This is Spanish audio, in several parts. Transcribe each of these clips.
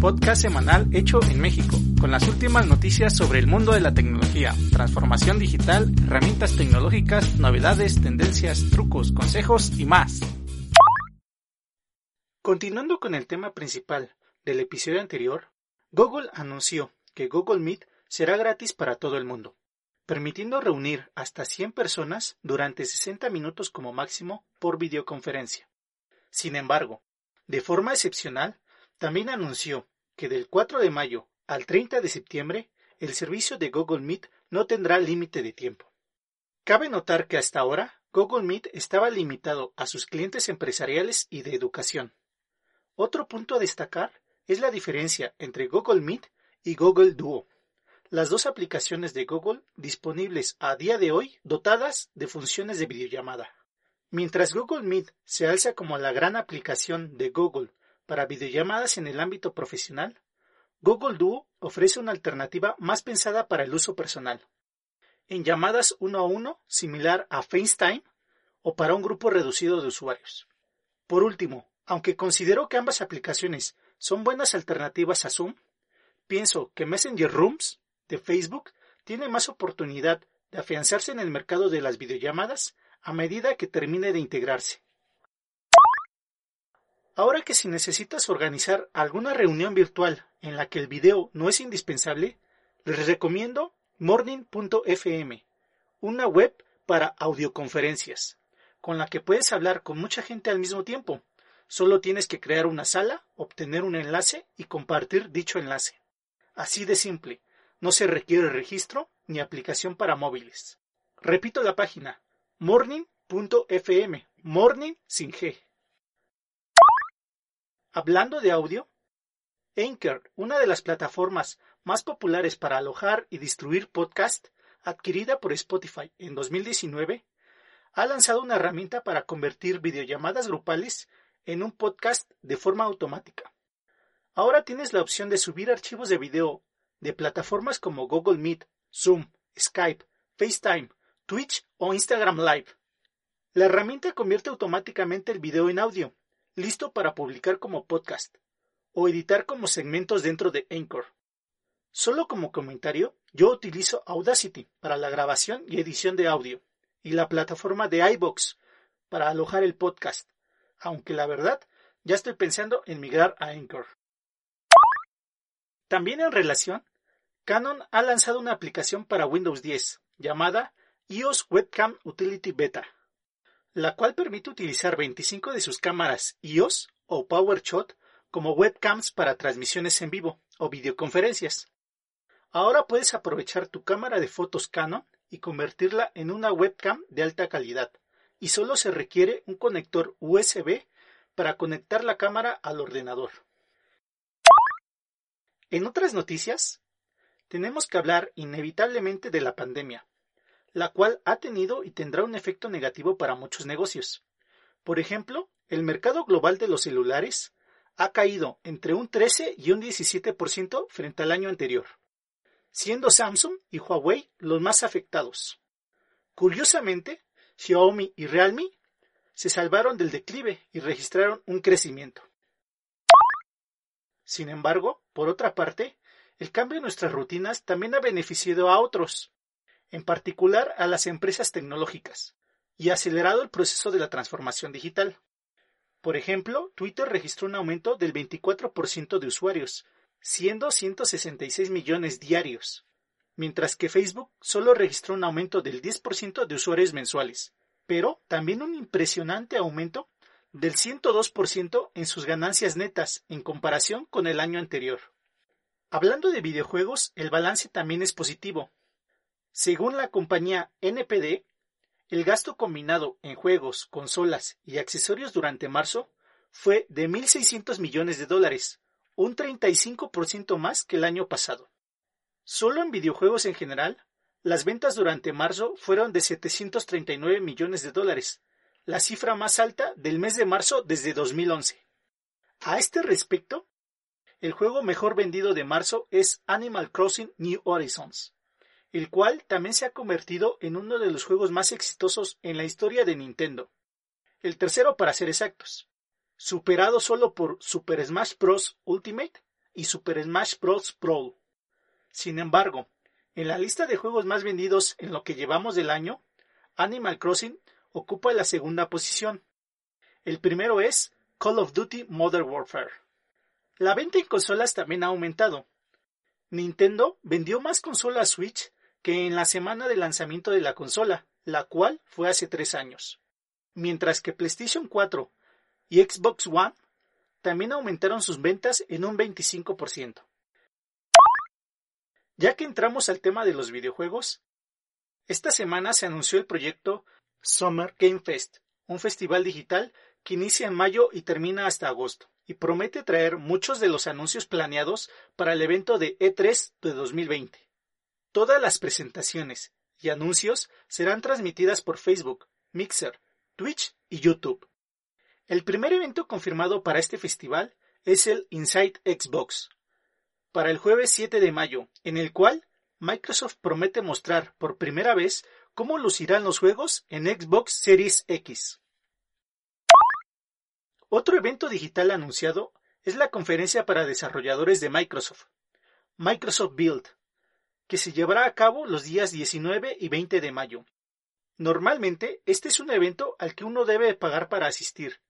Podcast semanal hecho en México, con las últimas noticias sobre el mundo de la tecnología, transformación digital, herramientas tecnológicas, novedades, tendencias, trucos, consejos y más. Continuando con el tema principal del episodio anterior, Google anunció que Google Meet será gratis para todo el mundo, permitiendo reunir hasta 100 personas durante 60 minutos como máximo por videoconferencia. Sin embargo, de forma excepcional, también anunció que del 4 de mayo al 30 de septiembre el servicio de Google Meet no tendrá límite de tiempo. Cabe notar que hasta ahora Google Meet estaba limitado a sus clientes empresariales y de educación. Otro punto a destacar es la diferencia entre Google Meet y Google Duo, las dos aplicaciones de Google disponibles a día de hoy dotadas de funciones de videollamada. Mientras Google Meet se alza como la gran aplicación de Google para videollamadas en el ámbito profesional, Google Duo ofrece una alternativa más pensada para el uso personal. En llamadas uno a uno, similar a FaceTime, o para un grupo reducido de usuarios. Por último, aunque considero que ambas aplicaciones son buenas alternativas a Zoom, pienso que Messenger Rooms de Facebook tiene más oportunidad de afianzarse en el mercado de las videollamadas a medida que termine de integrarse. Ahora que si necesitas organizar alguna reunión virtual en la que el video no es indispensable, les recomiendo morning.fm, una web para audioconferencias, con la que puedes hablar con mucha gente al mismo tiempo. Solo tienes que crear una sala, obtener un enlace y compartir dicho enlace. Así de simple, no se requiere registro ni aplicación para móviles. Repito la página morning.fm, morning sin G. Hablando de audio, Anchor, una de las plataformas más populares para alojar y distribuir podcast, adquirida por Spotify en 2019, ha lanzado una herramienta para convertir videollamadas grupales en un podcast de forma automática. Ahora tienes la opción de subir archivos de video de plataformas como Google Meet, Zoom, Skype, FaceTime, Twitch o Instagram Live. La herramienta convierte automáticamente el video en audio listo para publicar como podcast o editar como segmentos dentro de Anchor. Solo como comentario, yo utilizo Audacity para la grabación y edición de audio y la plataforma de iBox para alojar el podcast, aunque la verdad ya estoy pensando en migrar a Anchor. También en relación, Canon ha lanzado una aplicación para Windows 10 llamada iOS Webcam Utility Beta la cual permite utilizar 25 de sus cámaras iOS o PowerShot como webcams para transmisiones en vivo o videoconferencias. Ahora puedes aprovechar tu cámara de fotos Canon y convertirla en una webcam de alta calidad, y solo se requiere un conector USB para conectar la cámara al ordenador. En otras noticias, tenemos que hablar inevitablemente de la pandemia, la cual ha tenido y tendrá un efecto negativo para muchos negocios. Por ejemplo, el mercado global de los celulares ha caído entre un 13 y un 17% frente al año anterior, siendo Samsung y Huawei los más afectados. Curiosamente, Xiaomi y Realme se salvaron del declive y registraron un crecimiento. Sin embargo, por otra parte, el cambio en nuestras rutinas también ha beneficiado a otros, en particular a las empresas tecnológicas, y acelerado el proceso de la transformación digital. Por ejemplo, Twitter registró un aumento del 24% de usuarios, siendo 166 millones diarios, mientras que Facebook solo registró un aumento del 10% de usuarios mensuales, pero también un impresionante aumento del 102% en sus ganancias netas en comparación con el año anterior. Hablando de videojuegos, el balance también es positivo, según la compañía NPD, el gasto combinado en juegos, consolas y accesorios durante marzo fue de 1.600 millones de dólares, un 35% más que el año pasado. Solo en videojuegos en general, las ventas durante marzo fueron de 739 millones de dólares, la cifra más alta del mes de marzo desde 2011. A este respecto, el juego mejor vendido de marzo es Animal Crossing New Horizons, el cual también se ha convertido en uno de los juegos más exitosos en la historia de Nintendo. El tercero para ser exactos. superado solo por Super Smash Bros. Ultimate y Super Smash Bros. Brawl. Sin embargo, en la lista de juegos más vendidos en lo que llevamos del año, Animal Crossing ocupa la segunda posición. El primero es Call of Duty Modern Warfare. La venta en consolas también ha aumentado. Nintendo vendió más consolas Switch que en la semana de lanzamiento de la consola, la cual fue hace tres años. Mientras que PlayStation 4 y Xbox One también aumentaron sus ventas en un 25%. Ya que entramos al tema de los videojuegos, esta semana se anunció el proyecto Summer Game Fest, un festival digital que inicia en mayo y termina hasta agosto, y promete traer muchos de los anuncios planeados para el evento de E3 de 2020. Todas las presentaciones y anuncios serán transmitidas por Facebook, Mixer, Twitch y YouTube. El primer evento confirmado para este festival es el Inside Xbox, para el jueves 7 de mayo, en el cual Microsoft promete mostrar por primera vez cómo lucirán los juegos en Xbox Series X. Otro evento digital anunciado es la conferencia para desarrolladores de Microsoft, Microsoft Build, que se llevará a cabo los días 19 y 20 de mayo. Normalmente este es un evento al que uno debe pagar para asistir,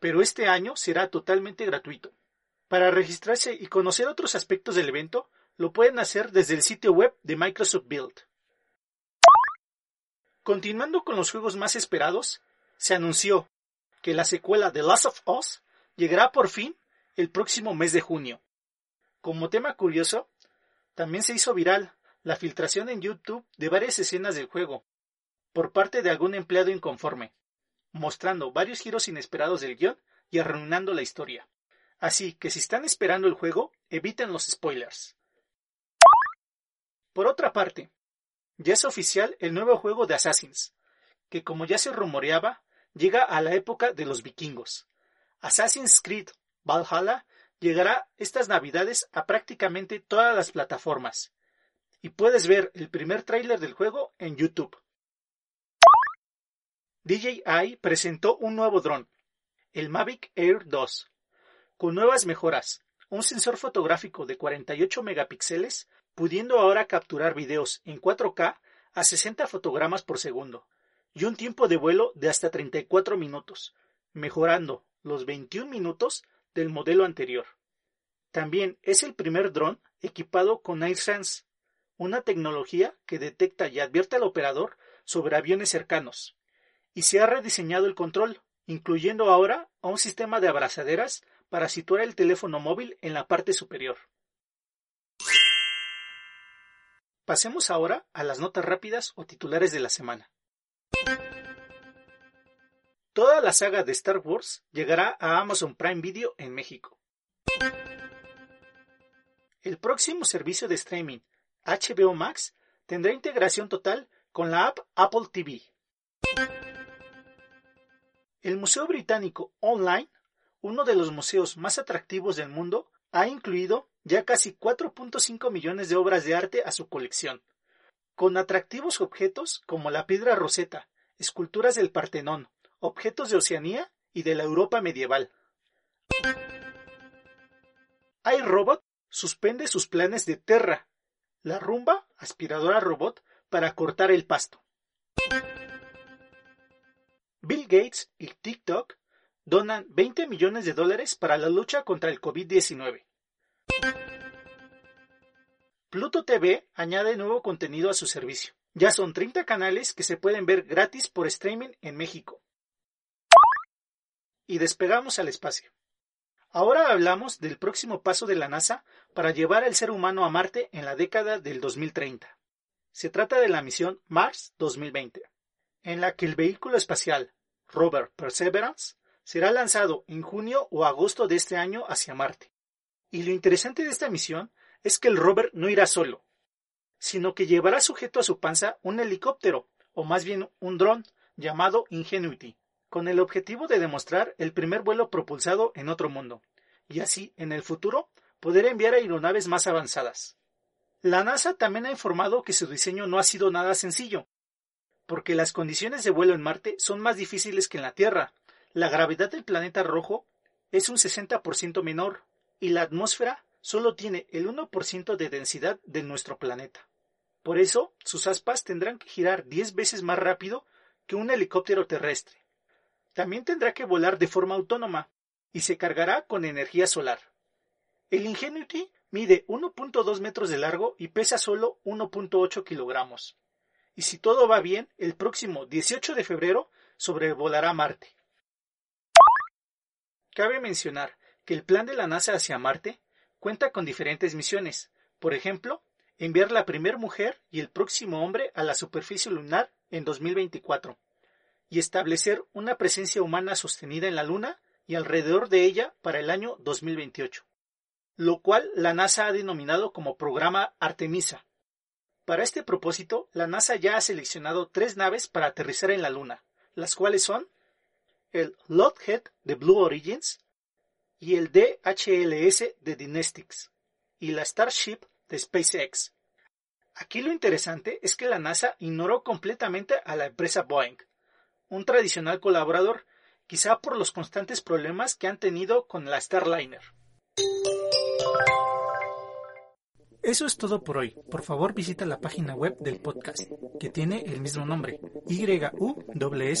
pero este año será totalmente gratuito. Para registrarse y conocer otros aspectos del evento, lo pueden hacer desde el sitio web de Microsoft Build. Continuando con los juegos más esperados, se anunció que la secuela de Last of Us llegará por fin el próximo mes de junio. Como tema curioso, también se hizo viral la filtración en YouTube de varias escenas del juego por parte de algún empleado inconforme, mostrando varios giros inesperados del guion y arruinando la historia. Así que si están esperando el juego, eviten los spoilers. Por otra parte, ya es oficial el nuevo juego de Assassins, que como ya se rumoreaba, llega a la época de los vikingos. Assassin's Creed Valhalla llegará estas navidades a prácticamente todas las plataformas, y puedes ver el primer tráiler del juego en YouTube. DJI presentó un nuevo dron, el Mavic Air 2, con nuevas mejoras, un sensor fotográfico de 48 megapíxeles, pudiendo ahora capturar videos en 4K a 60 fotogramas por segundo, y un tiempo de vuelo de hasta 34 minutos, mejorando los 21 minutos del modelo anterior. También es el primer dron equipado con AirSense, una tecnología que detecta y advierte al operador sobre aviones cercanos. Y se ha rediseñado el control, incluyendo ahora a un sistema de abrazaderas para situar el teléfono móvil en la parte superior. Pasemos ahora a las notas rápidas o titulares de la semana. Toda la saga de Star Wars llegará a Amazon Prime Video en México. El próximo servicio de streaming, HBO Max, tendrá integración total con la app Apple TV. El Museo Británico Online uno de los museos más atractivos del mundo, ha incluido ya casi 4.5 millones de obras de arte a su colección, con atractivos objetos como la piedra roseta, esculturas del Partenón, objetos de Oceanía y de la Europa medieval. iRobot suspende sus planes de Terra, la rumba aspiradora robot para cortar el pasto. Bill Gates y TikTok donan 20 millones de dólares para la lucha contra el COVID-19. Pluto TV añade nuevo contenido a su servicio. Ya son 30 canales que se pueden ver gratis por streaming en México. Y despegamos al espacio. Ahora hablamos del próximo paso de la NASA para llevar al ser humano a Marte en la década del 2030. Se trata de la misión Mars 2020, en la que el vehículo espacial Rover Perseverance será lanzado en junio o agosto de este año hacia Marte. Y lo interesante de esta misión es que el rover no irá solo, sino que llevará sujeto a su panza un helicóptero, o más bien un dron, llamado Ingenuity, con el objetivo de demostrar el primer vuelo propulsado en otro mundo, y así, en el futuro, poder enviar aeronaves más avanzadas. La NASA también ha informado que su diseño no ha sido nada sencillo, porque las condiciones de vuelo en Marte son más difíciles que en la Tierra, la gravedad del planeta rojo es un 60% menor y la atmósfera solo tiene el 1% de densidad de nuestro planeta. Por eso, sus aspas tendrán que girar 10 veces más rápido que un helicóptero terrestre. También tendrá que volar de forma autónoma y se cargará con energía solar. El Ingenuity mide 1.2 metros de largo y pesa solo 1.8 kilogramos. Y si todo va bien, el próximo 18 de febrero sobrevolará Marte. Cabe mencionar que el plan de la NASA hacia Marte cuenta con diferentes misiones, por ejemplo, enviar la primera mujer y el próximo hombre a la superficie lunar en 2024, y establecer una presencia humana sostenida en la Luna y alrededor de ella para el año 2028, lo cual la NASA ha denominado como programa Artemisa. Para este propósito, la NASA ya ha seleccionado tres naves para aterrizar en la Luna, las cuales son el Lockheed de Blue Origins y el DHLS de Dynetics y la Starship de SpaceX. Aquí lo interesante es que la NASA ignoró completamente a la empresa Boeing, un tradicional colaborador, quizá por los constantes problemas que han tenido con la Starliner. Eso es todo por hoy. Por favor visita la página web del podcast, que tiene el mismo nombre, yuws.me.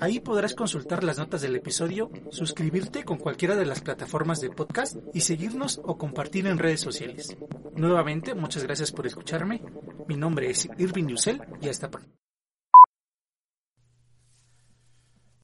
Ahí podrás consultar las notas del episodio, suscribirte con cualquiera de las plataformas de podcast y seguirnos o compartir en redes sociales. Nuevamente, muchas gracias por escucharme. Mi nombre es Irving Yusel y hasta pronto.